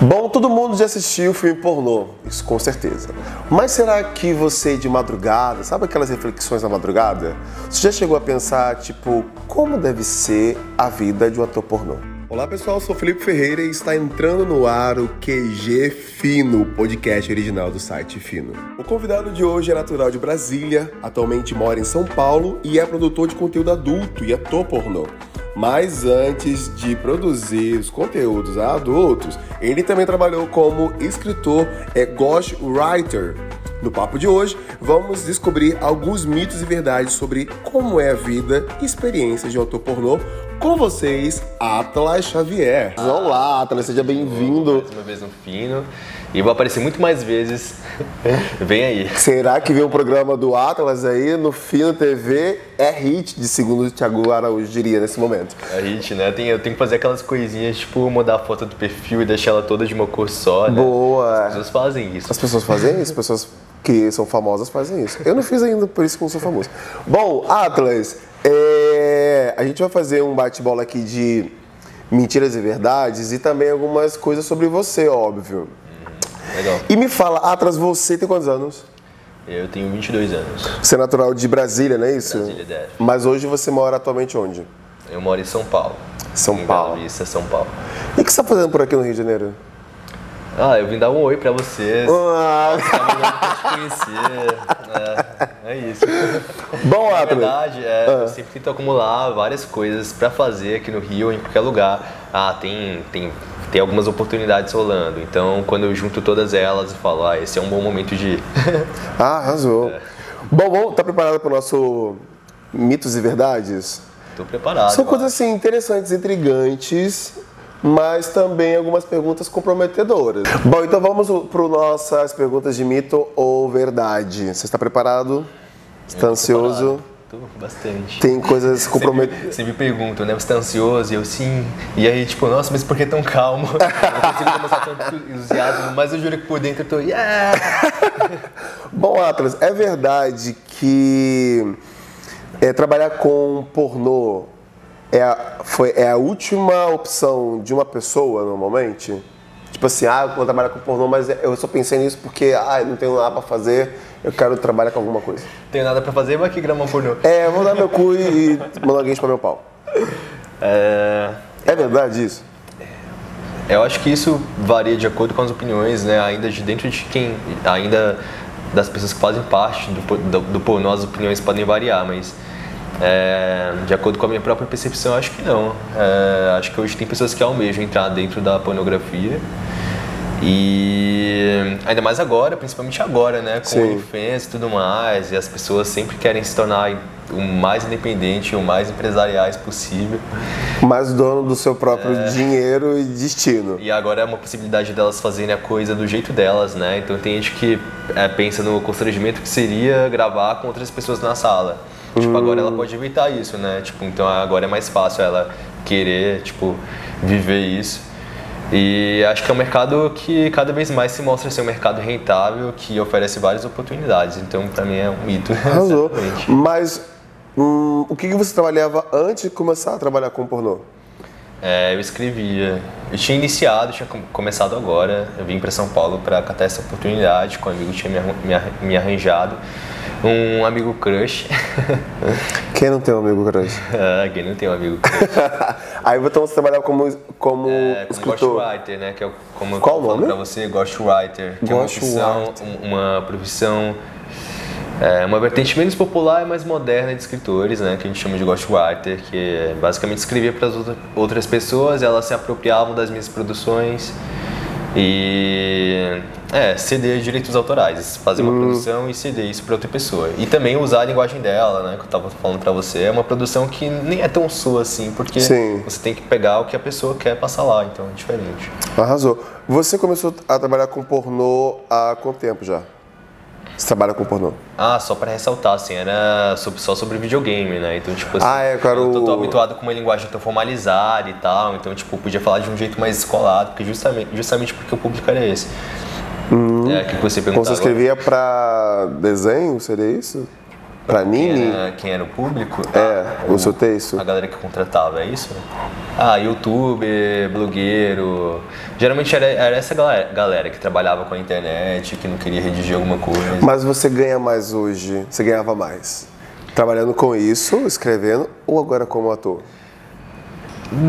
Bom, todo mundo já assistiu o filme pornô, isso com certeza. Mas será que você de madrugada, sabe aquelas reflexões na madrugada? Você já chegou a pensar, tipo, como deve ser a vida de um ator pornô? Olá pessoal, sou Felipe Ferreira e está entrando no ar o QG Fino, o podcast original do site Fino. O convidado de hoje é natural de Brasília, atualmente mora em São Paulo e é produtor de conteúdo adulto e ator pornô. Mas antes de produzir os conteúdos adultos, ele também trabalhou como escritor, é ghostwriter. No papo de hoje, vamos descobrir alguns mitos e verdades sobre como é a vida e experiências de ator pornô com vocês, Atlas Xavier. Olá, Atlas, seja bem-vindo. Mais uma vez no Fino. E vou aparecer muito mais vezes. Vem aí. Será que vem um programa do Atlas aí no Fino TV? É hit, de segundo o Thiago Araújo diria nesse momento. É hit, né? Eu tenho, eu tenho que fazer aquelas coisinhas, tipo, mudar a foto do perfil e deixar ela toda de uma cor só, né? Boa. As pessoas fazem isso. As pessoas fazem isso? As pessoas que são famosas fazem isso. Eu não fiz ainda, por isso que não sou famoso. Bom, Atlas, é, a gente vai fazer um bate-bola aqui de mentiras e verdades e também algumas coisas sobre você, óbvio. Legal. E me fala, Atlas, você tem quantos anos? Eu tenho 22 anos. Você é natural de Brasília, não é isso? Brasília, DF. Mas hoje você mora atualmente onde? Eu moro em São Paulo. São em Paulo. Bela Vista, São Paulo. E o que você está fazendo por aqui no Rio de Janeiro? Ah, eu vim dar um oi pra vocês. Ah, te conhecer. É, é isso. Bom, Na verdade, é, eu sempre tento acumular várias coisas pra fazer aqui no Rio em qualquer lugar. Ah, tem, tem, tem algumas oportunidades rolando. Então, quando eu junto todas elas e falo, ah, esse é um bom momento de ir. Ah, arrasou. Bom, bom, tá preparado para o nosso mitos e verdades? Tô preparado. São coisas assim interessantes, intrigantes, mas também algumas perguntas comprometedoras. Bom, então vamos para nossas perguntas de mito ou verdade. Você está preparado? Está ansioso? preparado. Tô bastante. Tem coisas comprometedoras. Sempre, sempre perguntam, né? Você tá ansioso? E eu, sim. E aí, tipo, nossa, mas por que tão calmo? Eu não consigo demonstrar tanto entusiasmo, mas eu juro que por dentro eu tô, yeah! Bom, Atlas, é verdade que é, trabalhar com pornô é a, foi, é a última opção de uma pessoa, normalmente? Tipo assim, ah, eu vou trabalhar com pornô, mas eu só pensei nisso porque, ah, eu não tenho nada pra fazer, eu quero trabalhar com alguma coisa. Tenho nada pra fazer, mas que grama pornô. É, vou dar meu cu e mandar alguém para meu pau. É, É verdade isso? eu acho que isso varia de acordo com as opiniões, né? Ainda de dentro de quem. Ainda das pessoas que fazem parte do, do, do pornô, as opiniões podem variar, mas. É, de acordo com a minha própria percepção, acho que não. É, acho que hoje tem pessoas que almejam entrar dentro da pornografia. E ainda mais agora, principalmente agora, né? Com Sim. o OnlyFans e tudo mais, e as pessoas sempre querem se tornar o mais independente, o mais empresariais possível. Mas dono do seu próprio dinheiro e destino. E agora é uma possibilidade delas fazerem a coisa do jeito delas, né? Então tem gente que é, pensa no constrangimento que seria gravar com outras pessoas na sala. Tipo, agora ela pode evitar isso, né? Tipo, então agora é mais fácil ela querer, tipo, viver isso. E acho que é um mercado que cada vez mais se mostra ser um mercado rentável, que oferece várias oportunidades. Então, pra mim é um mito. Arrasou. Mas hum, o que você trabalhava antes de começar a trabalhar com pornô? É, eu escrevia. Eu tinha iniciado, tinha com- começado agora. Eu vim para São Paulo para catar essa oportunidade, que um amigo tinha me arranjado. Um amigo crush. Quem não tem um amigo crush? Ah, Quem não tem um amigo crush? Aí então você trabalhava como, como É, como escritor. ghostwriter, né? Que é como Qual eu o nome? pra você, ghostwriter. Que é uma profissão, um- uma profissão é, uma vertente menos popular e mais moderna de escritores, né, que a gente chama de ghostwriter, que é basicamente escrevia para as outras pessoas, elas se apropriavam das minhas produções e é, ceder direitos autorais, fazer uma produção e ceder isso para outra pessoa. E também usar a linguagem dela, né, que eu estava falando para você, é uma produção que nem é tão sua assim, porque Sim. você tem que pegar o que a pessoa quer passar lá, então é diferente. Arrasou. Você começou a trabalhar com pornô há quanto tempo já? Você trabalha com pornô? Ah, só pra ressaltar, assim, era sobre- só sobre videogame, né? Então, tipo assim, Ah, é, cara, eu tô, tô habituado com uma linguagem tão formalizada e tal, então, tipo, podia falar de um jeito mais escolado, porque justamente, justamente porque o público era esse. É, que você perguntava você escrevia pra desenho, seria isso? Pra quem anime? era, quem era o público? É, Ah, o seu texto. A galera que contratava, é isso? Ah, youtuber, blogueiro. Geralmente era, era essa galera, galera que trabalhava com a internet, que não queria redigir alguma coisa. Mas você ganha mais hoje, você ganhava mais trabalhando com isso, escrevendo, ou agora como ator?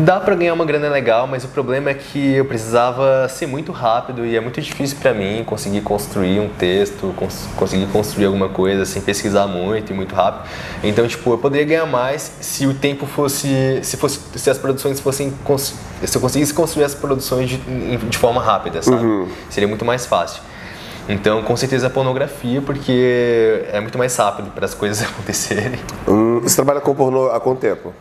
Dá para ganhar uma grana legal, mas o problema é que eu precisava ser muito rápido e é muito difícil para mim conseguir construir um texto, cons conseguir construir alguma coisa sem pesquisar muito e muito rápido. Então, tipo, eu poderia ganhar mais se o tempo fosse, se fosse, se as produções fossem, se eu conseguisse construir as produções de, de forma rápida, sabe? Uhum. Seria muito mais fácil. Então, com certeza a pornografia, porque é muito mais rápido para as coisas acontecerem. Hum, você trabalha com pornô há quanto tempo?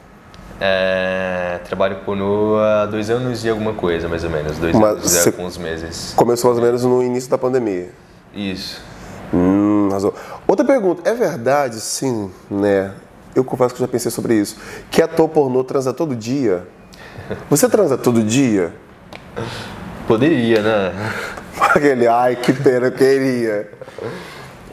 É, trabalho pornô há dois anos e alguma coisa, mais ou menos. Dois Mas anos e alguns meses. Começou mais ou menos no início da pandemia. Isso. Hum, razão. Outra pergunta, é verdade, sim, né? Eu confesso que já pensei sobre isso. Que ator pornô transa todo dia? Você transa todo dia? Poderia, né? Aquele, ai, que pena, eu queria.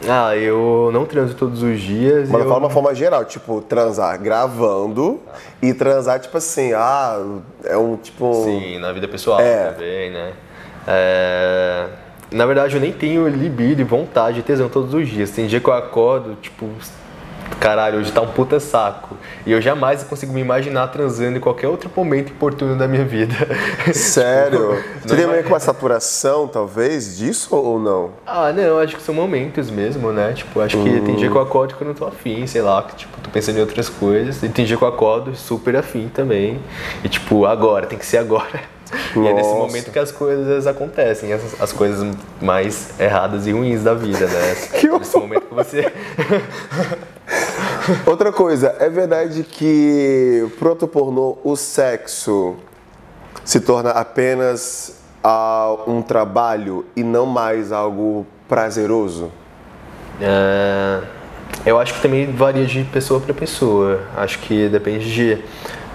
Ah, eu não transo todos os dias. Mas eu... falo de uma forma geral, tipo, transar gravando e transar, tipo assim, ah, é um tipo. Sim, na vida pessoal é. também, né? É... Na verdade, eu nem tenho libido e vontade de tesão todos os dias. Tem dia que eu acordo, tipo, caralho, hoje tá um puta saco. E eu jamais consigo me imaginar transando em qualquer outro momento oportuno da minha vida. Sério? tipo, Você tem meio uma saturação, talvez, disso ou não? Ah, não, acho que são momentos mesmo, né? Tipo, acho que tem dia que eu hum. acordo que eu não tô afim, sei lá, que tipo, tô pensando em outras coisas. E tem dia que eu acordo super afim também. E tipo, agora, tem que ser agora. E é nesse momento que as coisas acontecem, as, as coisas mais erradas e ruins da vida, né? Que nesse momento que você. Outra coisa, é verdade que pro pornô o sexo se torna apenas uh, um trabalho e não mais algo prazeroso? É, eu acho que também varia de pessoa para pessoa. Acho que depende de,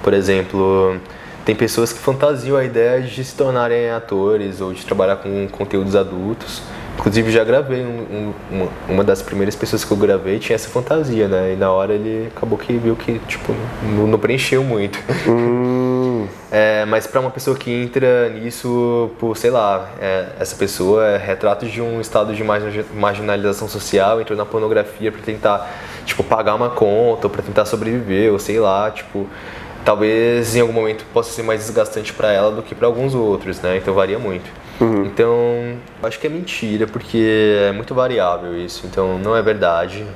por exemplo, tem pessoas que fantasiam a ideia de se tornarem atores ou de trabalhar com conteúdos adultos. Inclusive já gravei um, um, uma das primeiras pessoas que eu gravei tinha essa fantasia, né? E na hora ele acabou que viu que tipo não, não preencheu muito. Hum. É, mas para uma pessoa que entra nisso, por sei lá, é, essa pessoa é retrato de um estado de marginalização social, entrou na pornografia para tentar tipo pagar uma conta ou para tentar sobreviver ou sei lá, tipo talvez em algum momento possa ser mais desgastante para ela do que para alguns outros, né? Então varia muito. Uhum. Então, acho que é mentira, porque é muito variável isso. Então, não é verdade.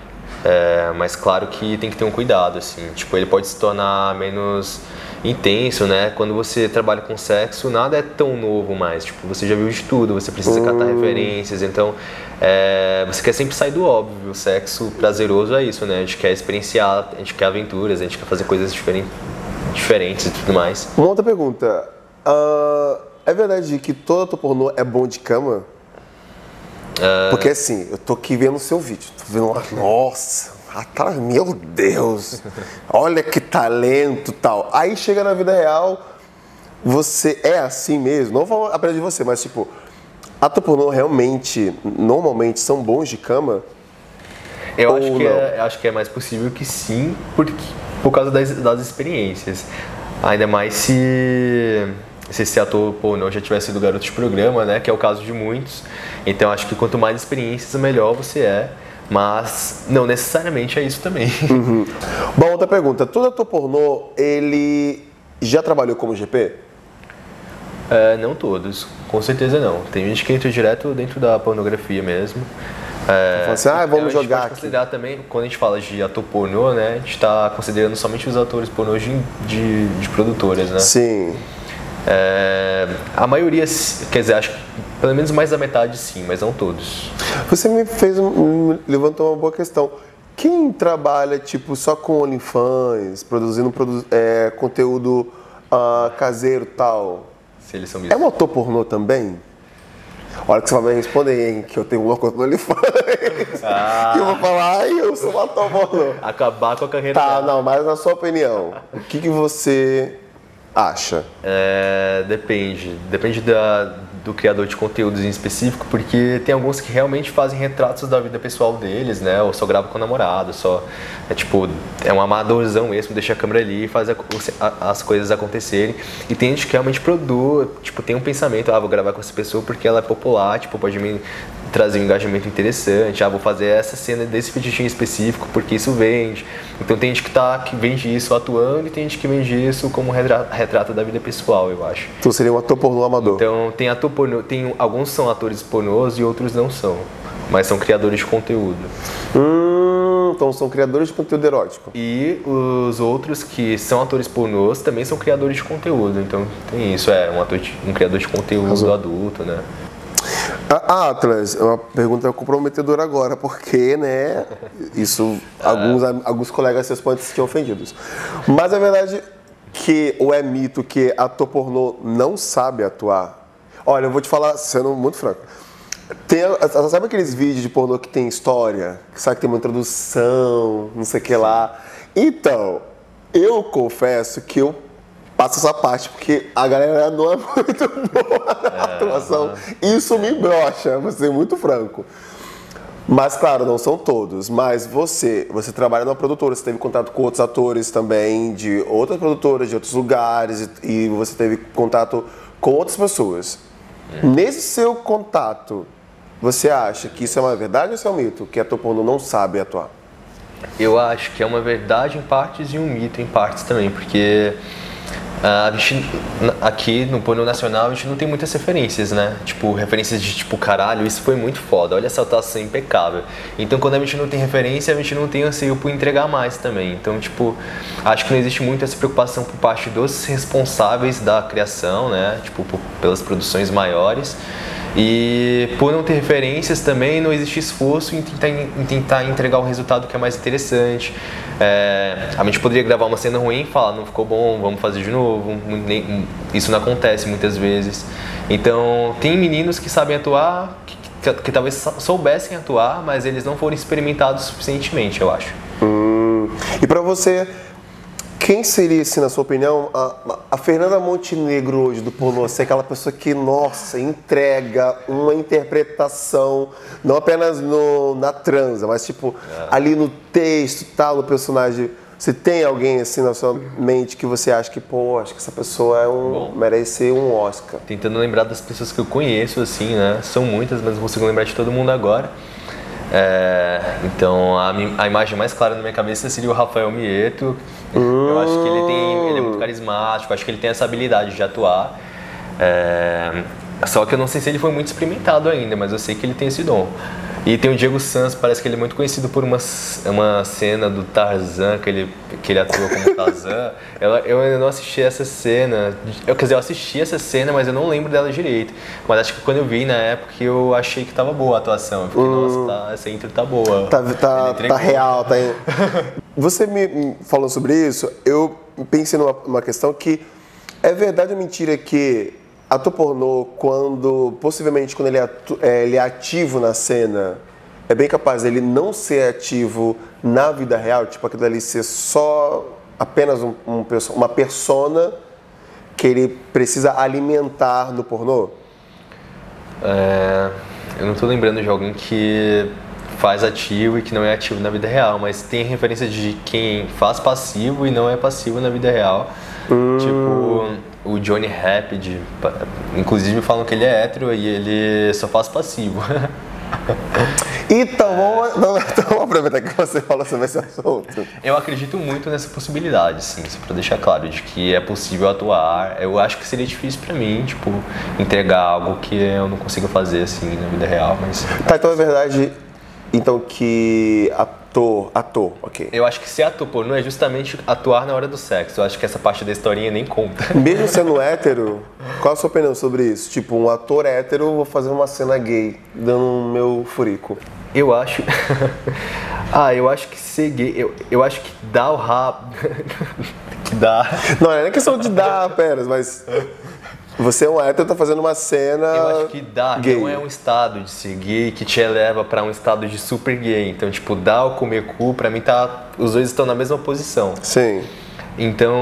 É, mas claro que tem que ter um cuidado, assim. Tipo, ele pode se tornar menos intenso, né? Quando você trabalha com sexo, nada é tão novo mais. Tipo, você já viu de tudo, você precisa uhum. catar referências. Então, é, você quer sempre sair do óbvio. O sexo prazeroso é isso, né? A gente quer experienciar, a gente quer aventuras, a gente quer fazer coisas diferentes diferentes e tudo mais. Uma outra pergunta. Uh, é verdade que todo ator pornô é bom de cama? Uh... Porque assim, eu tô aqui vendo o seu vídeo, tô vendo lá, nossa, atrás, meu Deus, olha que talento tal. Aí chega na vida real, você é assim mesmo, não vou aprender de você, mas tipo, ator pornô realmente, normalmente são bons de cama? Eu acho que, é, acho que é mais possível que sim, porque por causa das, das experiências. Ainda mais se, se esse ator não já tivesse sido garoto de programa, né? Que é o caso de muitos. Então acho que quanto mais experiências, melhor você é. Mas não necessariamente é isso também. Uhum. Bom, outra pergunta. Todo ator pornô, ele já trabalhou como GP? É, não todos, com certeza não. Tem gente que entra direto dentro da pornografia mesmo. É, assim, ah, vamos jogar. A gente pode considerar também, quando a gente fala de ator pornô, né? A gente está considerando somente os atores pornô de, de, de produtoras, né? Sim. É, a maioria, quer dizer, acho que pelo menos mais da metade sim, mas não todos. Você me fez, me levantou uma boa questão. Quem trabalha tipo só com OnlyFans, produzindo produ é, conteúdo uh, caseiro tal? Se eles são É um ator pornô também? A hora que você vai me responder, hein, que eu tenho uma conta no OnlyFans. Ah. E eu vou falar, ai, eu sou uma tomando. Acabar com a carreira Tá, dela. não, mas na sua opinião, o que, que você acha? É, depende. Depende da, do criador de conteúdos em específico, porque tem alguns que realmente fazem retratos da vida pessoal deles, né? Ou só grava com o namorado, só é tipo, é um amadorzão mesmo, deixa a câmera ali e faz a, as coisas acontecerem. E tem gente que realmente produz, tipo, tem um pensamento, ah, vou gravar com essa pessoa porque ela é popular, tipo, pode me trazer um engajamento interessante, ah, vou fazer essa cena desse fetiche específico porque isso vende. Então tem gente que, tá, que vende isso atuando e tem gente que vende isso como retrato da vida pessoal, eu acho. Então seria um ator pornô amador. Então tem ator pornô, tem, alguns são atores pornôs e outros não são, mas são criadores de conteúdo. Hum, então são criadores de conteúdo erótico. E os outros que são atores pornôs também são criadores de conteúdo. Então tem isso, é um, ator de, um criador de conteúdo Razão. adulto, né? Ah, Atlas, é uma pergunta comprometedora agora, porque, né, isso, ah. alguns, alguns colegas seus podem se ofendidos. Mas é verdade que, ou é mito que ator pornô não sabe atuar? Olha, eu vou te falar, sendo muito franco, tem, sabe aqueles vídeos de pornô que tem história? Que sabe que tem uma introdução, não sei o que lá? Então, eu confesso que eu passa essa parte, porque a galera não é muito boa na é, atuação. Isso me brocha, vou ser muito franco. Mas claro, não são todos. Mas você, você trabalha numa produtora, você teve contato com outros atores também, de outras produtoras, de outros lugares, e, você teve contato com outras pessoas. Hum. Nesse seu contato, você acha que isso é uma verdade ou isso é um mito? Que ator pornô não sabe atuar? Eu acho que é uma verdade em partes e um mito em partes também, porque a gente, aqui no porno nacional, a gente não tem muitas referências, né? Tipo, referências de tipo, caralho, isso foi muito foda, olha essa atuação impecável. Então, quando a gente não tem referência, a gente não tem anseio por entregar mais também. Então, tipo, acho que não existe muito essa preocupação por parte dos responsáveis da criação, né? Tipo, por, pelas produções maiores. E por não ter referências também, não existe esforço em tentar, em tentar entregar o resultado que é mais interessante. É, a gente poderia gravar uma cena ruim e falar, não ficou bom, vamos fazer de novo. Isso não acontece muitas vezes. Então, tem meninos que sabem atuar, que, que, que talvez soubessem atuar, mas eles não foram experimentados suficientemente, eu acho. Hum. E para você, quem seria, assim, na sua opinião, a, a Fernanda Montenegro hoje do pornô? Assim, aquela pessoa que, nossa, entrega uma interpretação, não apenas no, na transa, mas tipo, é. ali no texto, tal, no personagem. Você tem alguém assim na sua mente que você acha que, pô, acho que essa pessoa é um, Bom, merece um Oscar? Tentando lembrar das pessoas que eu conheço, assim, né? São muitas, mas não consigo lembrar de todo mundo agora. É, então a, a, imagem mais clara na minha cabeça seria o Rafael Mieto. Eu acho que ele tem, ele é muito carismático, acho que ele tem essa habilidade de atuar. É, só que eu não sei se ele foi muito experimentado ainda, mas eu sei que ele tem esse dom. E tem o Diego Santos, parece que ele é muito conhecido por uma, uma cena do Tarzan, que ele, que ele atua como Tarzan. eu, eu ainda não assisti essa cena. Eu, quer dizer, eu assisti essa cena, mas eu não lembro dela direito. Mas acho que quando eu vi na época, eu achei que tava boa a atuação. Eu fiquei, hum. nossa, tá, essa intro tá boa. Tá, tá, tá real, tá. Você me falou sobre isso, eu pensei numa, numa questão que é verdade ou mentira que ator pornô, quando, possivelmente, quando ele é, é, ele é ativo na cena, é bem capaz dele não ser ativo na vida real, tipo aquilo ali ser só apenas um, um, uma persona que ele precisa alimentar no pornô? É, eu não estou lembrando de alguém que faz ativo e que não é ativo na vida real, mas tem referência de quem faz passivo e não é passivo na vida real. Hum. Tipo, o Johnny Rapid, inclusive falam que ele é hétero e ele só faz passivo. Então vamos, então, vamos aproveitar que você fala sobre esse assunto. Eu acredito muito nessa possibilidade, sim, só para deixar claro, de que é possível atuar. Eu acho que seria difícil para mim, tipo, entregar algo que eu não consigo fazer assim na vida real, mas. Tá, então é verdade, então que a Ator, ator, ok. Eu acho que ser ator pornô é justamente atuar na hora do sexo. Eu acho que essa parte da historinha nem conta. Mesmo sendo hétero, qual a sua opinião sobre isso? Tipo, um ator hétero, vou fazer uma cena gay, dando o meu furico. Eu acho. ah, eu acho que ser gay. Eu, eu acho que dá o rabo. que dá. Não, não é questão de dar apenas, mas. Você é um hétero, tá fazendo uma cena. Eu acho que dá, gay. não é um estado de ser gay que te eleva para um estado de super gay. Então, tipo, dar ou comer cu, pra mim tá. Os dois estão na mesma posição. Sim. Então,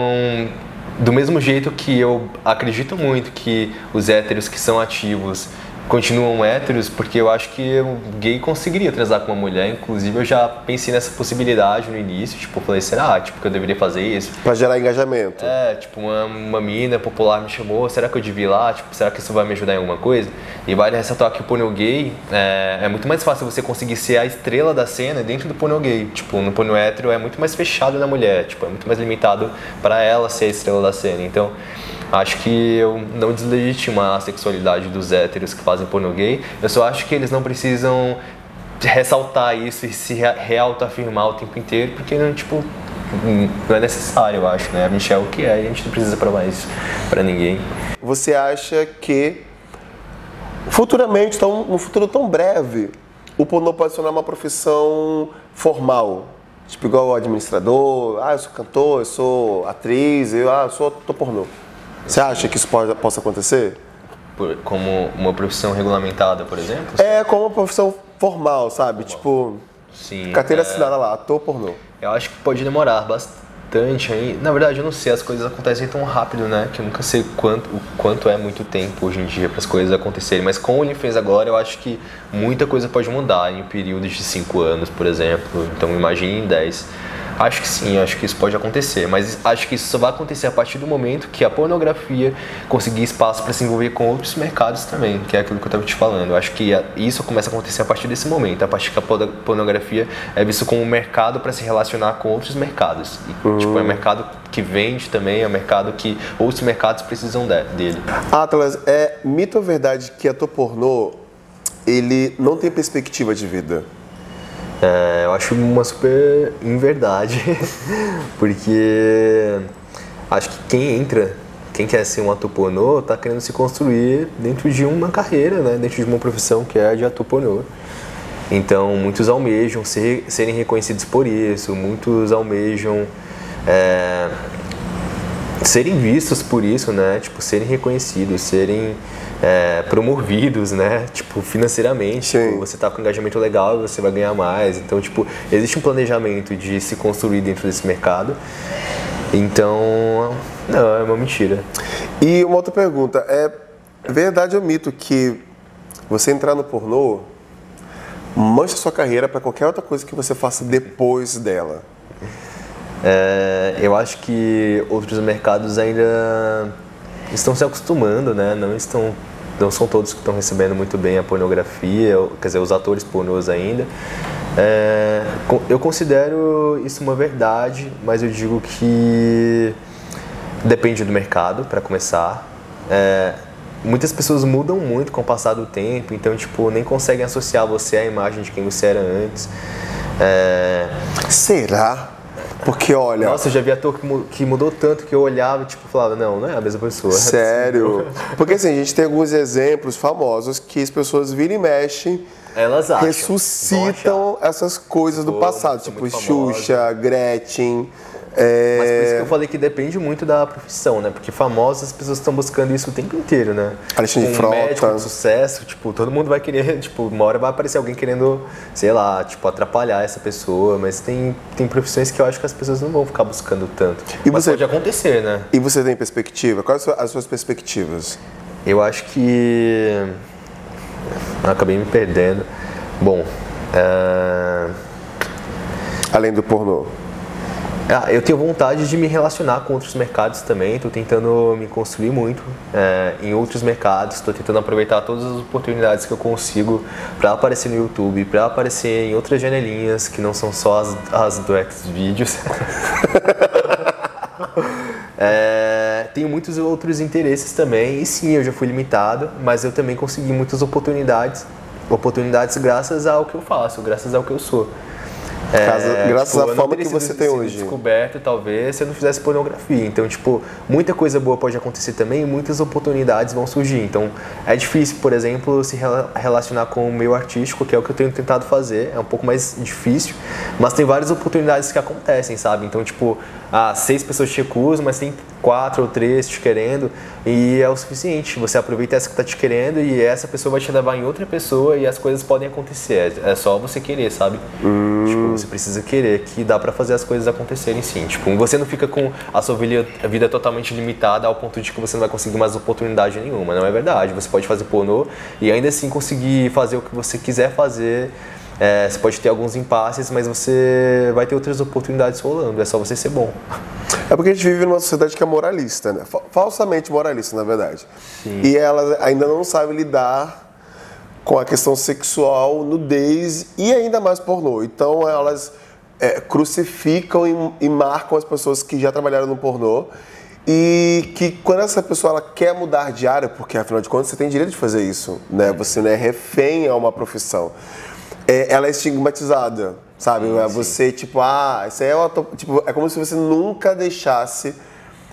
do mesmo jeito que eu acredito muito que os héteros que são ativos continuam héteros, porque eu acho que o gay conseguiria transar com uma mulher. Inclusive, eu já pensei nessa possibilidade no início. Tipo, falei, será tipo, que eu deveria fazer isso? Pra gerar engajamento. É, tipo, uma, uma mina popular me chamou, será que eu devia ir lá? Tipo, será que isso vai me ajudar em alguma coisa? E vale ressaltar que o porno gay é, é muito mais fácil você conseguir ser a estrela da cena dentro do porno gay. Tipo, no porno hétero é muito mais fechado na mulher. Tipo, é muito mais limitado para ela ser a estrela da cena. Então, Acho que eu não deslegitimo a sexualidade dos héteros que fazem porno gay. Eu só acho que eles não precisam ressaltar isso e se reauto-afirmar o tempo inteiro, porque não, tipo, não é necessário, eu acho, né? A gente é o que é, a gente não precisa provar isso para ninguém. Você acha que futuramente, tão, no futuro tão breve, o pornô pode tornar uma profissão formal? Tipo, igual o administrador, ah, eu sou cantor, eu sou atriz, eu, ah, sou tô pornô. Você acha que isso pode, possa acontecer? Por, como uma profissão regulamentada, por exemplo? É, como uma profissão formal, sabe? Formal. Tipo, Sim, carteira é... assinada lá, ator pornô. Eu acho que pode demorar bastante aí. Na verdade, eu não sei, as coisas acontecem tão rápido, né? Que eu nunca sei quanto, o quanto é muito tempo hoje em dia para as coisas acontecerem. Mas com o OnlyFans agora, eu acho que muita coisa pode mudar em períodos de 5 anos, por exemplo. Então, imagine em 10. Acho que sim, acho que isso pode acontecer, mas acho que isso só vai acontecer a partir do momento que a pornografia conseguir espaço para se envolver com outros mercados também, que é aquilo que eu estava te falando. acho que isso começa a acontecer a partir desse momento, a partir que a pornografia é vista como um mercado para se relacionar com outros mercados. E, uhum. tipo, é um mercado que vende também, é um mercado que outros mercados precisam dele. Atlas, é mito ou verdade que ator pornô ele não tem perspectiva de vida? É, eu acho uma super inverdade, porque acho que quem entra, quem quer ser um ator pornô, tá querendo se construir dentro de uma carreira, né? dentro de uma profissão que é a de ator pornô. Então, muitos almejam ser, serem reconhecidos por isso, muitos almejam é, serem vistos por isso, né? Tipo, serem reconhecidos, serem é, promovidos, né? Tipo, financeiramente. Tipo, você tá com um engajamento legal e você vai ganhar mais. Então, tipo, existe um planejamento de se construir dentro desse mercado. Então, não, é uma mentira. E uma outra pergunta, é verdade ou mito que você entrar no pornô mancha sua carreira para qualquer outra coisa que você faça depois dela? É, eu acho que outros mercados ainda estão se acostumando, né? Não estão não são todos que estão recebendo muito bem a pornografia, quer dizer, os atores pornôs ainda. É, eu considero isso uma verdade, mas eu digo que depende do mercado, para começar. É, muitas pessoas mudam muito com o passar do tempo, então, tipo, nem conseguem associar você à imagem de quem você era antes. É... Será? Porque olha. Nossa, eu já vi ator que mudou tanto que eu olhava e tipo, falava, não, não é a mesma pessoa. Sério? Porque assim, a gente tem alguns exemplos famosos que as pessoas viram e mexem. Elas acham, ressuscitam essas coisas do passado, tipo Xuxa, Gretchen. É... Mas por isso que eu falei que depende muito da profissão, né? Porque famosas as pessoas estão buscando isso o tempo inteiro, né? Alexandre um Frota. médico de sucesso, tipo, todo mundo vai querer, tipo, uma hora vai aparecer alguém querendo, sei lá, tipo, atrapalhar essa pessoa, mas tem, tem profissões que eu acho que as pessoas não vão ficar buscando tanto. E mas você, pode acontecer, né? E você tem perspectiva? Quais as suas perspectivas? Eu acho que... Eu acabei me perdendo. Bom, uh... Além do pornô. Ah, eu tenho vontade de me relacionar com outros mercados também, estou tentando me construir muito é, em outros mercados, estou tentando aproveitar todas as oportunidades que eu consigo para aparecer no YouTube, para aparecer em outras janelinhas que não são só as, as do Xvideos. é, tenho muitos outros interesses também, e sim, eu já fui limitado, mas eu também consegui muitas oportunidades, oportunidades graças ao que eu faço, graças ao que eu sou. É, graças tipo, à fama que você tem hoje. descoberto, talvez, se eu não fizesse pornografia. Então, tipo, muita coisa boa pode acontecer também e muitas oportunidades vão surgir. Então, é difícil, por exemplo, se relacionar com o meio artístico, que é o que eu tenho tentado fazer. É um pouco mais difícil, mas tem várias oportunidades que acontecem, sabe? Então, tipo, ah, seis pessoas te recusam, mas tem quatro ou três te querendo e é o suficiente. Você aproveita essa que tá te querendo e essa pessoa vai te levar em outra pessoa e as coisas podem acontecer. É só você querer, sabe? Hum. Tipo, você precisa querer que dá para fazer as coisas acontecerem sim. Tipo, você não fica com a sua vida totalmente limitada ao ponto de que você não vai conseguir mais oportunidade nenhuma. Não é verdade. Você pode fazer pornô e ainda assim conseguir fazer o que você quiser fazer é, você pode ter alguns impasses, mas você vai ter outras oportunidades rolando. É só você ser bom. É porque a gente vive numa sociedade que é moralista, né? Falsamente moralista, na verdade. Sim. E ela ainda não sabe lidar com a questão sexual, nudez e ainda mais pornô. Então elas é, crucificam e, e, marcam as pessoas que já trabalharam no pornô e que quando essa pessoa ela quer mudar de área, porque afinal de contas você tem direito de fazer isso, né? Você não é refém a uma profissão é, ela é estigmatizada, sabe? Sim, é você, tipo, ah, isso é, tipo, é como se você nunca deixasse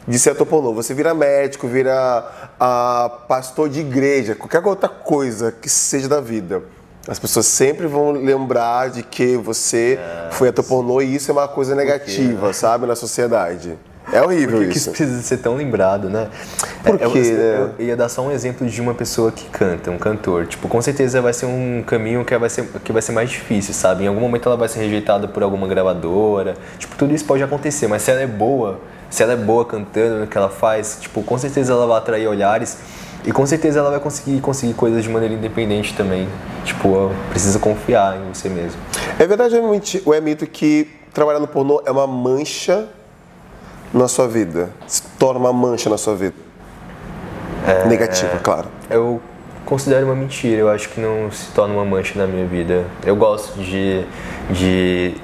de ser ator pornô. Você vira médico, vira ah, pastor de igreja, qualquer outra coisa que seja da vida. As pessoas sempre vão lembrar de que você é, foi ator pornô e isso é uma coisa negativa, sabe, na sociedade. É horrível Por que isso. que precisa ser tão lembrado, né? É, quê? Eu, eu, eu, ia dar só um exemplo de uma pessoa que canta, um cantor. Tipo, com certeza vai ser um caminho que vai ser, que vai ser mais difícil, sabe? Em algum momento ela vai ser rejeitada por alguma gravadora. Tipo, tudo isso pode acontecer, mas se ela é boa, se ela é boa cantando no que ela faz, tipo, com certeza ela vai atrair olhares e com certeza ela vai conseguir conseguir coisas de maneira independente também. Tipo, precisa confiar em você mesmo. É verdade ou é mito que trabalhar no pornô é uma mancha na sua vida? Se torna uma mancha na sua vida? É, Negativa, claro. Eu considero uma mentira. Eu acho que não se torna uma mancha na minha vida. Eu gosto de, de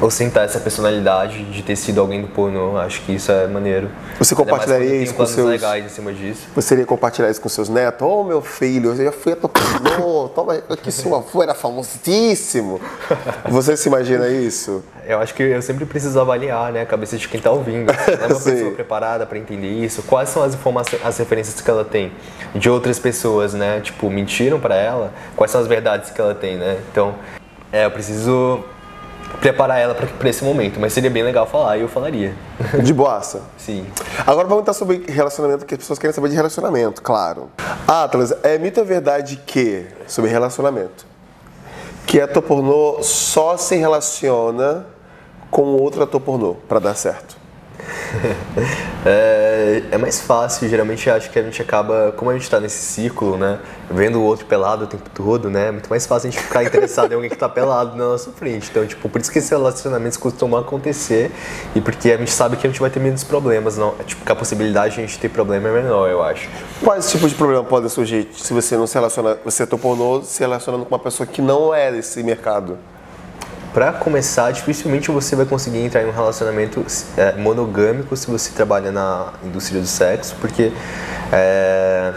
ostentar essa personalidade de ter sido alguém do pornô. Acho que isso é maneiro. Você compartilharia isso com seus legais em cima disso? Você iria compartilhar isso com seus netos? Oh, meu filho, eu já fui a pornô. Toma que seu avô era famosíssimo. Você se imagina isso? Eu acho que eu sempre preciso avaliar, né, a cabeça de quem está ouvindo. É uma pessoa preparada para entender isso? Quais são as informações, as referências que ela tem de outras pessoas, né? Tipo, mentiram para ela? Quais são as verdades que ela tem, né? Então, é, eu preciso preparar ela para esse momento, mas seria bem legal falar e eu falaria. De boaça? Sim. Agora vamos estar sobre relacionamento, que as pessoas querem saber de relacionamento, claro. Atlas, é mito ou verdade que, sobre relacionamento, que ator pornô só se relaciona com outro ator pornô para dar certo? é, é, mais fácil, geralmente acho que a gente acaba, como a gente está nesse ciclo, né, vendo o outro pelado o tempo todo, né, é muito mais fácil a gente ficar interessado em alguém que está pelado na nossa frente. Então, tipo, por isso que esses relacionamentos costumam acontecer e porque a gente sabe que a gente vai ter menos problemas, não, tipo, que a possibilidade de a gente ter problema é menor, eu acho. Quais tipos de problema podem surgir se você não se relaciona, você é pornô se relacionando com uma pessoa que não é desse mercado? Para começar, dificilmente você vai conseguir entrar em um relacionamento é, monogâmico se você trabalha na indústria do sexo, porque é,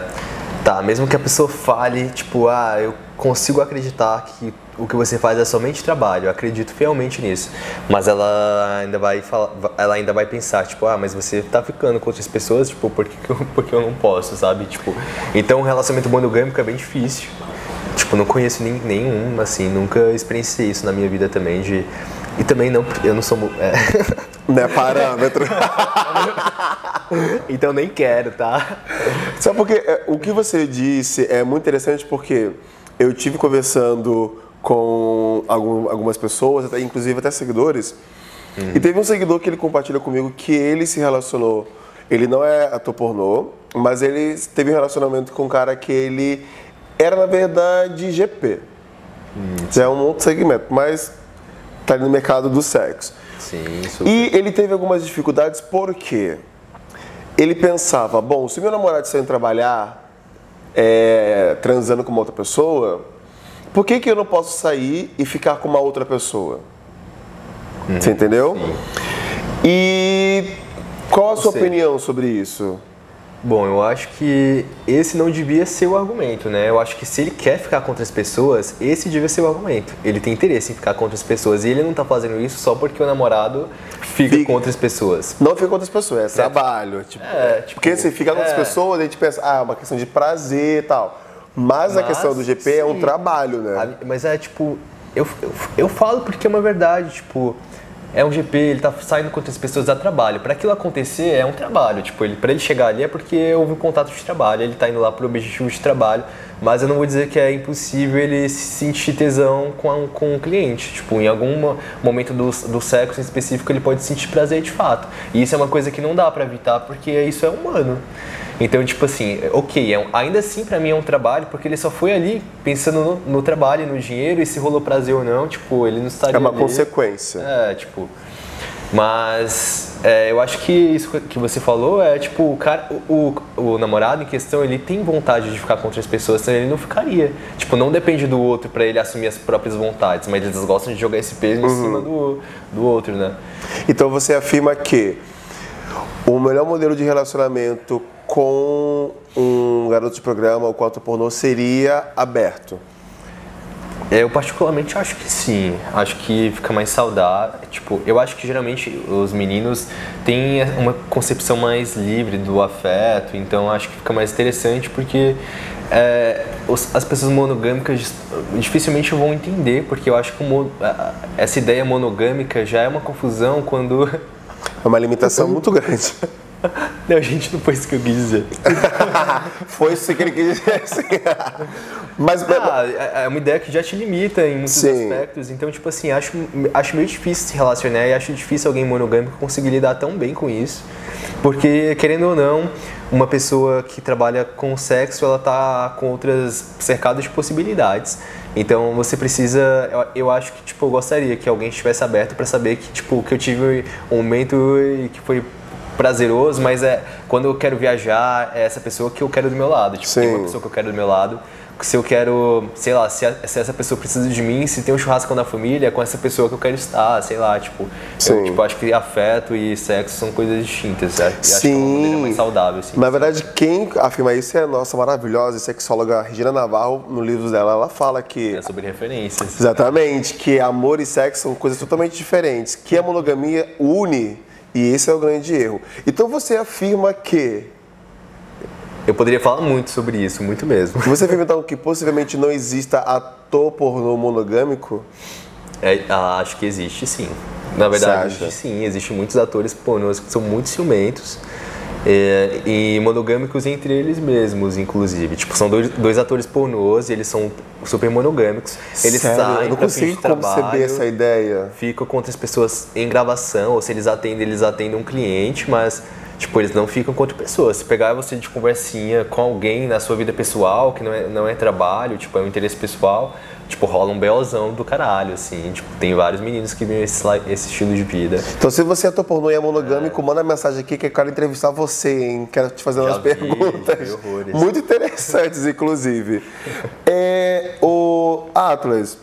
tá, mesmo que a pessoa fale, tipo, ah, eu consigo acreditar que o que você faz é somente trabalho, eu acredito fielmente nisso. Mas ela ainda vai falar, ela ainda vai pensar, tipo, ah, mas você tá ficando com outras pessoas, tipo, por que, eu, por que eu não posso, sabe? Tipo, então um relacionamento monogâmico é bem difícil. Tipo, não conheço nem, nenhum, assim, nunca experienciei isso na minha vida também de. E também não, eu não sou. É. Não é parâmetro. então nem quero, tá? Sabe porque é, o que você disse é muito interessante porque eu tive conversando com algum, algumas pessoas, até, inclusive até seguidores, uhum. e teve um seguidor que ele compartilha comigo que ele se relacionou. Ele não é ator pornô, mas ele teve um relacionamento com um cara que ele era na verdade GP. Hum, é um outro segmento, mas tá ali no mercado do sexo. Sim, super. E ele teve algumas dificuldades porque ele pensava, bom, se meu namorado saiu trabalhar é, transando com uma outra pessoa, por que, que eu não posso sair e ficar com uma outra pessoa? Hum, Você entendeu? Sim. E qual a sua opinião sobre isso? Bom, eu acho que esse não devia ser o argumento, né? Eu acho que se ele quer ficar com outras pessoas, esse devia ser o argumento. Ele tem interesse em ficar com outras pessoas e ele não tá fazendo isso só porque o namorado fica, fica. com outras pessoas. Não fica com outras pessoas, é trabalho. Tipo, é, tipo, porque se fica com outras é. pessoas, a gente pensa, ah, é uma questão de prazer e tal. Mas, Mas a questão do GP sim. é um trabalho, né? Mas é tipo, eu, eu, eu falo porque é uma verdade, tipo é um GP, ele tá saindo com outras pessoas a trabalho. Para aquilo acontecer é um trabalho, tipo, ele para ele chegar ali é porque houve um contato de trabalho, ele tá indo lá por objetivo de trabalho, mas eu não vou dizer que é impossível ele se sentir tesão com, a, com o cliente. Tipo, em algum momento do, do sexo em específico ele pode sentir prazer de fato. E isso é uma coisa que não dá para evitar porque isso é humano. Então, tipo assim, ok, é, ainda assim para mim é um trabalho, porque ele só foi ali pensando no, no, trabalho, no dinheiro, e se rolou prazer ou não, tipo, ele não estaria É uma ali. consequência. É, tipo... Mas é, eu acho que isso que você falou é tipo, o, cara, o, o, o, namorado em questão, ele tem vontade de ficar com outras pessoas, senão ele não ficaria. Tipo, não depende do outro para ele assumir as próprias vontades, mas eles gostam de jogar esse peso uhum. em cima do, do outro, né? Então você afirma que o melhor modelo de relacionamento com um garoto de programa ou com ator pornô seria aberto? Eu particularmente acho que sim. Acho que fica mais saudável. Tipo, eu acho que geralmente os meninos têm uma concepção mais livre do afeto, então acho que fica mais interessante porque é, os, as pessoas monogâmicas dificilmente vão entender, porque eu acho que o, essa ideia monogâmica já é uma confusão quando. É uma limitação muito grande. Não, gente, não foi isso que eu quis dizer. foi isso que ele quis dizer. Mas ah, é, é uma ideia que já te limita em muitos Sim. aspectos. Então, tipo assim, acho, acho meio difícil se relacionar e acho difícil alguém monogâmico conseguir lidar tão bem com isso. Porque, querendo ou não, uma pessoa que trabalha com sexo, ela tá com outras cercadas de possibilidades. Então você precisa, eu, eu, acho que tipo eu gostaria que alguém estivesse aberto para saber que tipo que eu tive um momento que foi prazeroso, mas é quando eu quero viajar, é essa pessoa que eu quero do meu lado. Tipo, Sim. tem uma pessoa que eu quero do meu lado. Se eu quero, sei lá, se, a, se, essa pessoa precisa de mim, se tem um churrasco na família, é com essa pessoa que eu quero estar, sei lá, tipo. Sim. Eu tipo, acho que afeto e sexo são coisas distintas, certo? E Sim. acho que é mais saudável, assim. Na verdade, quem afirma isso é a nossa maravilhosa sexóloga Regina Navarro, no livro dela, ela fala que. É sobre referências. Exatamente, que amor e sexo são coisas totalmente diferentes. Que a monogamia une e esse é o grande erro. Então você afirma que. Eu poderia falar muito sobre isso, muito mesmo. Você afirma então que possivelmente não exista ator pornô monogâmico? É, ah, acho que existe sim. Na verdade, existe sim. Existem muitos atores pornôs que são muito ciumentos é, e monogâmicos entre eles mesmos, inclusive. Tipo, são dois, dois atores pornôs e eles são super monogâmicos. Eles Sério? saem Eu não consigo conceber essa ideia. Ficam com outras pessoas em gravação, ou se eles atendem, eles atendem um cliente, mas Tipo, eles não ficam com outra pessoa. Se pegar você de conversinha com alguém na sua vida pessoal, que não é, não é trabalho, tipo, é um interesse pessoal, tipo, rola um belzão do caralho, assim. Tipo, tem vários meninos que vivem esse, esse estilo de vida. Então, se você é ator pornô e é monogâmico, é. manda mensagem aqui que eu quero entrevistar você, hein? Quero te fazer umas vi, perguntas. Muito interessantes, inclusive. é, o Atlas,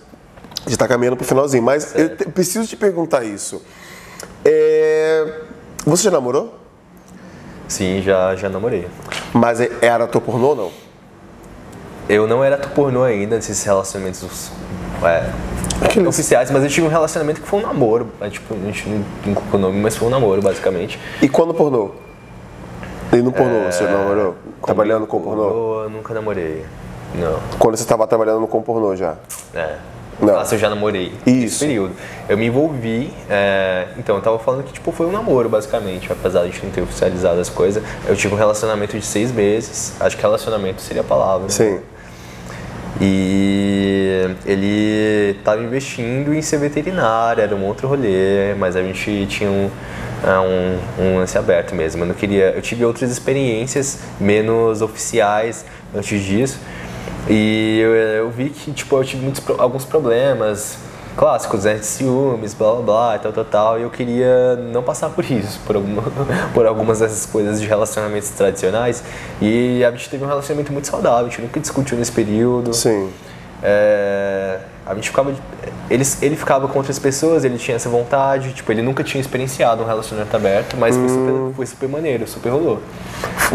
já está caminhando pro finalzinho, mas certo. eu preciso te perguntar isso. É, você já namorou? Sim, já, já namorei. Mas é, era ator pornô ou não? Eu não era pornô ainda, nesses relacionamentos é, oficiais, mas eu tive um relacionamento que foi um namoro. É, tipo, a gente não colocou nome, mas foi um namoro, basicamente. E quando pornô? E no pornô, é... você namorou? Trabalhando com pornô? Eu nunca namorei. Não. Quando você estava trabalhando com pornô já? É. Não. Nossa, eu já namorei. Isso. Período. Eu me envolvi, é, então eu tava falando que tipo, foi um namoro, basicamente, apesar de a gente não ter oficializado as coisas. Eu tive um relacionamento de seis meses, acho que relacionamento seria a palavra. Sim. Né? E ele estava investindo em ser veterinário, era um outro rolê, mas a gente tinha um, é, um, um lance aberto mesmo. Eu não queria. Eu tive outras experiências menos oficiais antes disso. E eu, eu vi que, tipo, eu tive muitos, alguns problemas clássicos, né, de ciúmes, blá blá blá e tal, tal, tal, e eu queria não passar por isso, por, alguma, por algumas dessas coisas de relacionamentos tradicionais, e a gente teve um relacionamento muito saudável, a gente nunca discutiu nesse período. Sim. É, a gente ficava. Ele, ele ficava com outras pessoas, ele tinha essa vontade, tipo, ele nunca tinha experienciado um relacionamento aberto, mas hum. foi, super, foi super maneiro, super rolou.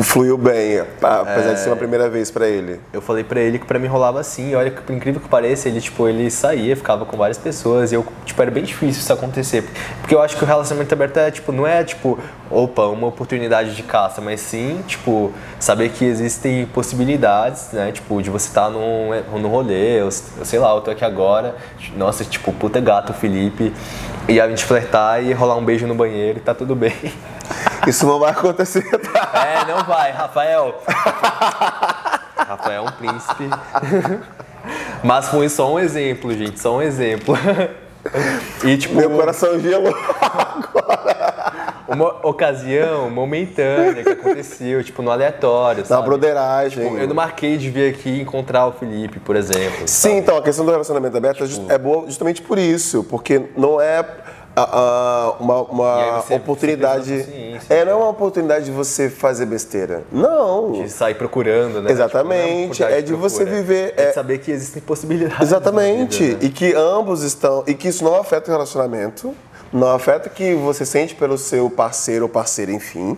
Fluiu bem, apesar é, de ser uma primeira vez para ele. Eu falei para ele que para mim rolava assim, olha que incrível que pareça, ele tipo, ele saía, ficava com várias pessoas, e eu, tipo, era bem difícil isso acontecer. Porque eu acho que o relacionamento aberto é, tipo, não é tipo, opa, uma oportunidade de caça, mas sim, tipo, saber que existem possibilidades, né? Tipo, de você estar tá num, num rolê, eu, sei lá, eu tô aqui agora agora, tipo, puta gato Felipe, e a gente flertar e rolar um beijo no banheiro e tá tudo bem. Isso não vai acontecer, tá? É, não vai, Rafael. Rafael é um príncipe. Mas foi só um exemplo, gente, só um exemplo. E, tipo, Meu coração gelou Uma ocasião momentânea que aconteceu, tipo, no aleatório, sabe? Na broderagem. Tipo, eu não marquei de vir aqui encontrar o Felipe, por exemplo. Sim, sabe? então, a questão do relacionamento aberto tipo... é boa justamente por isso, porque não é uh, uma, uma você, oportunidade. Você é, não é uma oportunidade de você fazer besteira. Não. De sair procurando, né? Exatamente. Tipo, é, é, de, você viver. É, é de saber que existem possibilidades. Exatamente. Vida, né? E que ambos estão. E que isso não afeta o relacionamento não afeta que você sente pelo seu parceiro ou parceira, enfim.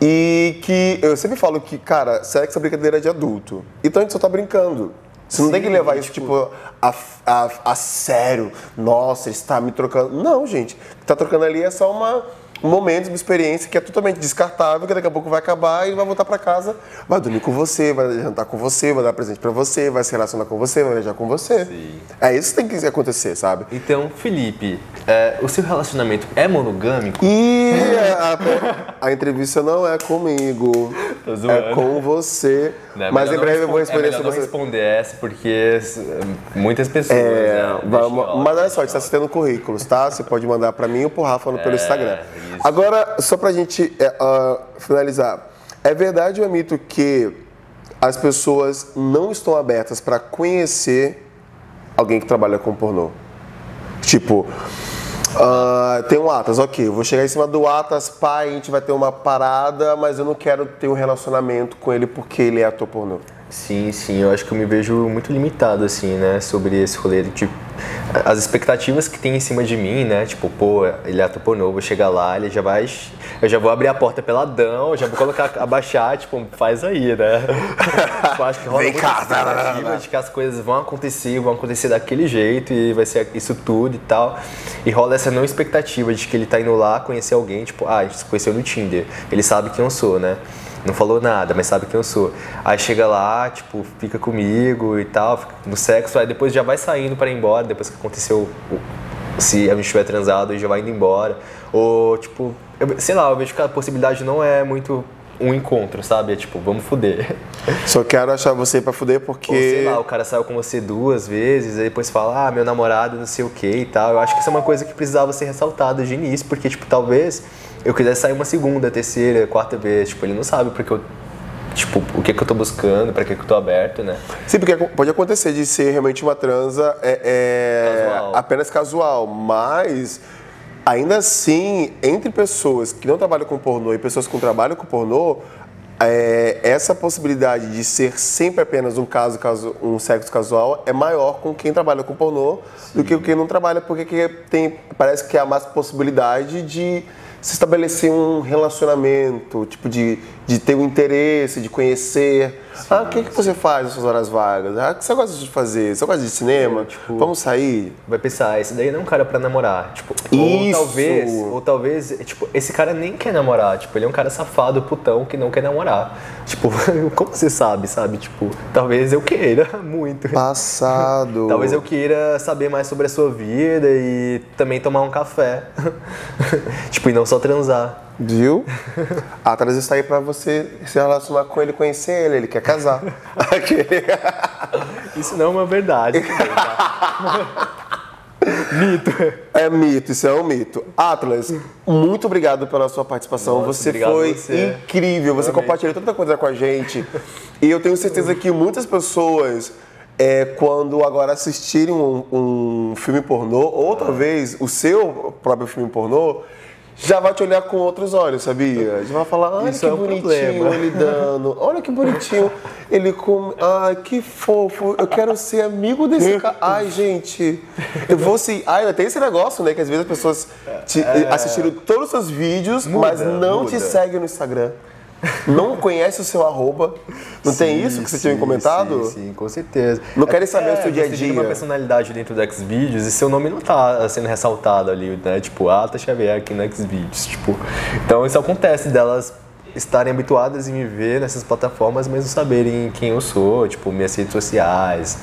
E que eu sempre falo que, cara, sexo é brincadeira de adulto. Então a gente só tá brincando. Você não Sim, tem que levar isso, tipo, tipo a, a, a sério. Nossa, está me trocando. Não, gente. O que tá trocando ali é só uma um momento, uma experiência que é totalmente descartável, que daqui a pouco vai acabar e vai voltar para casa, vai dormir com você, vai jantar com você, vai dar presente para você, vai se relacionar com você, vai viajar com você. Sim. É isso que tem que acontecer, sabe? Então, Felipe, é, o seu relacionamento é monogâmico? E a, a, entrevista não é comigo, é com você. Não, mas em breve eu vou responder é você. responder essa porque muitas pessoas. É, né, vamos, mas olha só, a gente está citando currículos, tá? Você pode mandar para mim ou pro Rafa pelo é, Instagram. Isso. Agora, só pra gente é, uh, finalizar, é verdade ou é mito que as pessoas não estão abertas para conhecer alguém que trabalha com pornô? Tipo, uh, tem um Atas, ok, eu vou chegar em cima do Atas, pai, a gente vai ter uma parada, mas eu não quero ter um relacionamento com ele porque ele é ator pornô. Sim, sim, eu acho que eu me vejo muito limitado, assim, né, sobre esse rolê tipo, as expectativas que tem em cima de mim, né, tipo, pô, ele é ator pornô, vou chegar lá, ele já vai, eu já vou abrir a porta peladão, já vou colocar, abaixar, tipo, faz aí, né. eu acho que rola Vem cá, expectativa de que as coisas vão acontecer, vão acontecer daquele jeito e vai ser isso tudo e tal, e rola essa não expectativa de que ele tá indo lá conhecer alguém, tipo, ah, a gente se conheceu no Tinder, ele sabe quem eu sou, né não falou nada, mas sabe quem eu sou. Aí chega lá, tipo, fica comigo e tal, no sexo, aí depois já vai saindo para ir embora, depois que aconteceu, se a gente tiver transado, já vai indo embora. Ou, tipo, eu, sei lá, eu vejo que a possibilidade não é muito um encontro, sabe? É tipo, vamos fuder. Só quero achar você pra fuder porque. Ou sei lá, o cara saiu com você duas vezes, aí depois fala, ah, meu namorado, não sei o que e tal. Eu acho que isso é uma coisa que precisava ser ressaltada de início, porque, tipo, talvez eu quisesse sair uma segunda, terceira, quarta vez. Tipo, ele não sabe porque eu tipo, o que, que eu tô buscando, para que, que eu tô aberto, né? Sim, porque pode acontecer de ser realmente uma transa é, é casual. apenas casual, mas ainda assim, entre pessoas que não trabalham com pornô e pessoas que trabalham com pornô, é, essa possibilidade de ser sempre apenas um caso, caso, um sexo casual é maior com quem trabalha com pornô Sim. do que com quem não trabalha, porque tem, parece que há mais possibilidade de se estabelecer um relacionamento, tipo de, de ter um interesse, de conhecer. Sim, ah, o que, que você faz nas suas horas vagas? Ah, o que você gosta de fazer? Você gosta de cinema? É, tipo, Vamos sair? Vai pensar, esse daí não é um cara pra namorar. Tipo, Ou talvez, ou talvez, tipo, esse cara nem quer namorar. Tipo, ele é um cara safado, putão, que não quer namorar. Tipo, como você sabe, sabe? Tipo, talvez eu queira muito. Passado. talvez eu queira saber mais sobre a sua vida e também tomar um café. tipo, e não só transar. Viu? Atrás está aí para você se relacionar com ele, conhecer ele, ele quer casar. Isso não é uma verdade. mito. É mito, isso é um mito. Atlas, muito obrigado pela sua participação. Nossa, você foi você. incrível, você Amém. compartilhou tanta coisa com a gente. E eu tenho certeza que muitas pessoas, é, quando agora assistirem um, um filme pornô, ou talvez o seu próprio filme pornô, já vai te olhar com outros olhos, sabia? Já vai falar, olha Isso que é um bonitinho problema. ele dando, olha que bonitinho ele com, ai que fofo, eu quero ser amigo desse cara. Ai gente, eu vou sim. Ai, tem esse negócio, né, que às vezes as pessoas te, é... assistiram todos os seus vídeos, muda, mas não muda. te seguem no Instagram não conhece o seu arroba. Não sim, tem isso que você tinha comentado? Sim, sim, com certeza. Não é, querem saber é, o seu dia a dia. Você uma personalidade dentro do Xvideos e seu nome não está sendo ressaltado ali, né? Tipo, Ata Xavier aqui no Xvideos. Tipo, então isso acontece delas estarem habituadas em me ver nessas plataformas, mas não saberem quem eu sou, tipo, minhas redes sociais.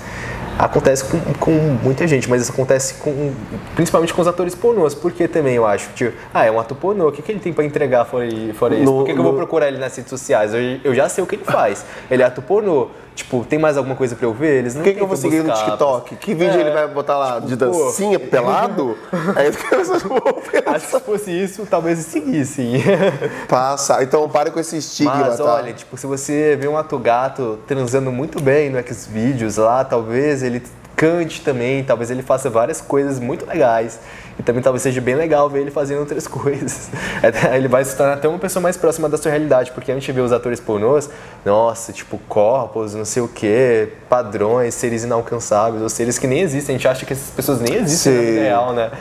Acontece com, com muita gente, mas isso acontece com, principalmente com os atores pornôs. Porque também eu acho, tipo, ah, é um ator pornô, o que, que ele tem pra entregar fora, fora isso? No- Por que, que eu vou no- procurar ele nas redes sociais? Eu, eu já sei o que ele faz. Ele é ator pornô. Tipo, tem mais alguma coisa pra eu ver? Eles não O que, que eu vou seguir no buscar. TikTok? Que vídeo É, ele vai botar lá? de pô. dancinha, pelado? é isso que eu vou Acho que se fosse isso, talvez seguisse. Passa. Então pare com esse estigma, Mas tá? olha, tipo, se você vê um ato gato transando muito bem no Xvideos lá, talvez ele cante também, talvez ele faça várias coisas muito legais. E também talvez seja bem legal ver ele fazendo outras coisas. Até Ele vai se tornar até uma pessoa mais próxima da sua realidade, porque a gente vê os atores pornôs, nossa, tipo, corpos, não sei o quê, padrões, seres inalcançáveis, ou seres que nem existem. A gente acha que essas pessoas nem existem na Sim. vida real, né?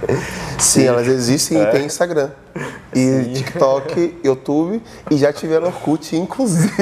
Sim, elas existem É. e tem Instagram. E TikTok, YouTube e já tiveram Orkut, inclusive.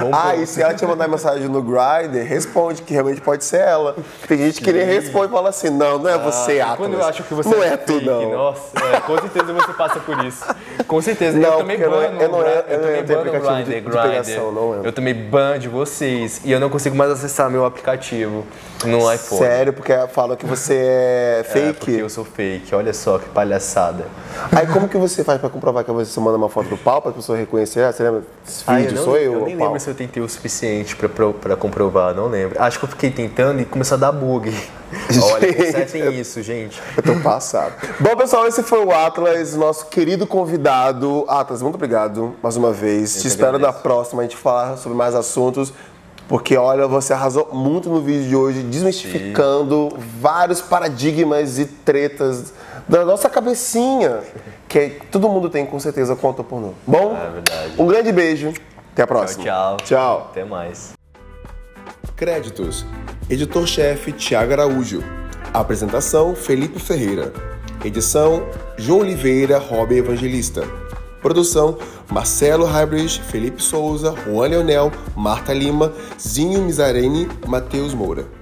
Bom ah, ponto. e se ela te mandar mensagem no Grindr, responde, que realmente pode ser ela. Tem gente que nem responde e fala assim, não, não é você, Ah, Atlas. Quando eu acho que você Não é, é tu, fake, não. Nossa, é, com certeza você passa por isso. Com certeza. Não, eu também eu ban eu não- Grindr, eu não também ban no de- Grindr, de Grindr. pegação, não entro. Eu também ban de vocês. E eu não consigo mais acessar meu aplicativo no iPhone. Sério, porque falam que você é É, fake. porque eu sou fake. Olha só que palhaçada. Aí como que você faz pra comprovar que você manda uma foto do pau pra pessoa reconhecer? Ah, você lembra? Esse Ah, vídeo não- sou eu, Eu nem lembro se eu tentei o suficiente pra comprovar, não lembro. Acho que eu fiquei tentando e começou a dar bug. Olha, Gente, consertem isso, gente. Eu tô passado. Bom, pessoal, esse foi o Atlas, nosso querido convidado. Atlas, muito obrigado mais uma vez. Te que espero na agradeço. próxima a gente falar sobre mais assuntos. Porque, olha, você arrasou muito no vídeo de hoje, desmistificando vários paradigmas e tretas da nossa cabecinha, que todo mundo tem com certeza conta pornô. Bom? É verdade. Um grande beijo. Até a próxima. Tchau. Tchau. Até mais. Créditos: Editor-chefe Tiago Araújo. Apresentação: Felipe Ferreira. Edição: João Oliveira, Rob Evangelista. Produção: Marcelo Hybrid, Felipe Souza, Juan Leonel, Marta Lima, Zinho Mizarene, Matheus Moura.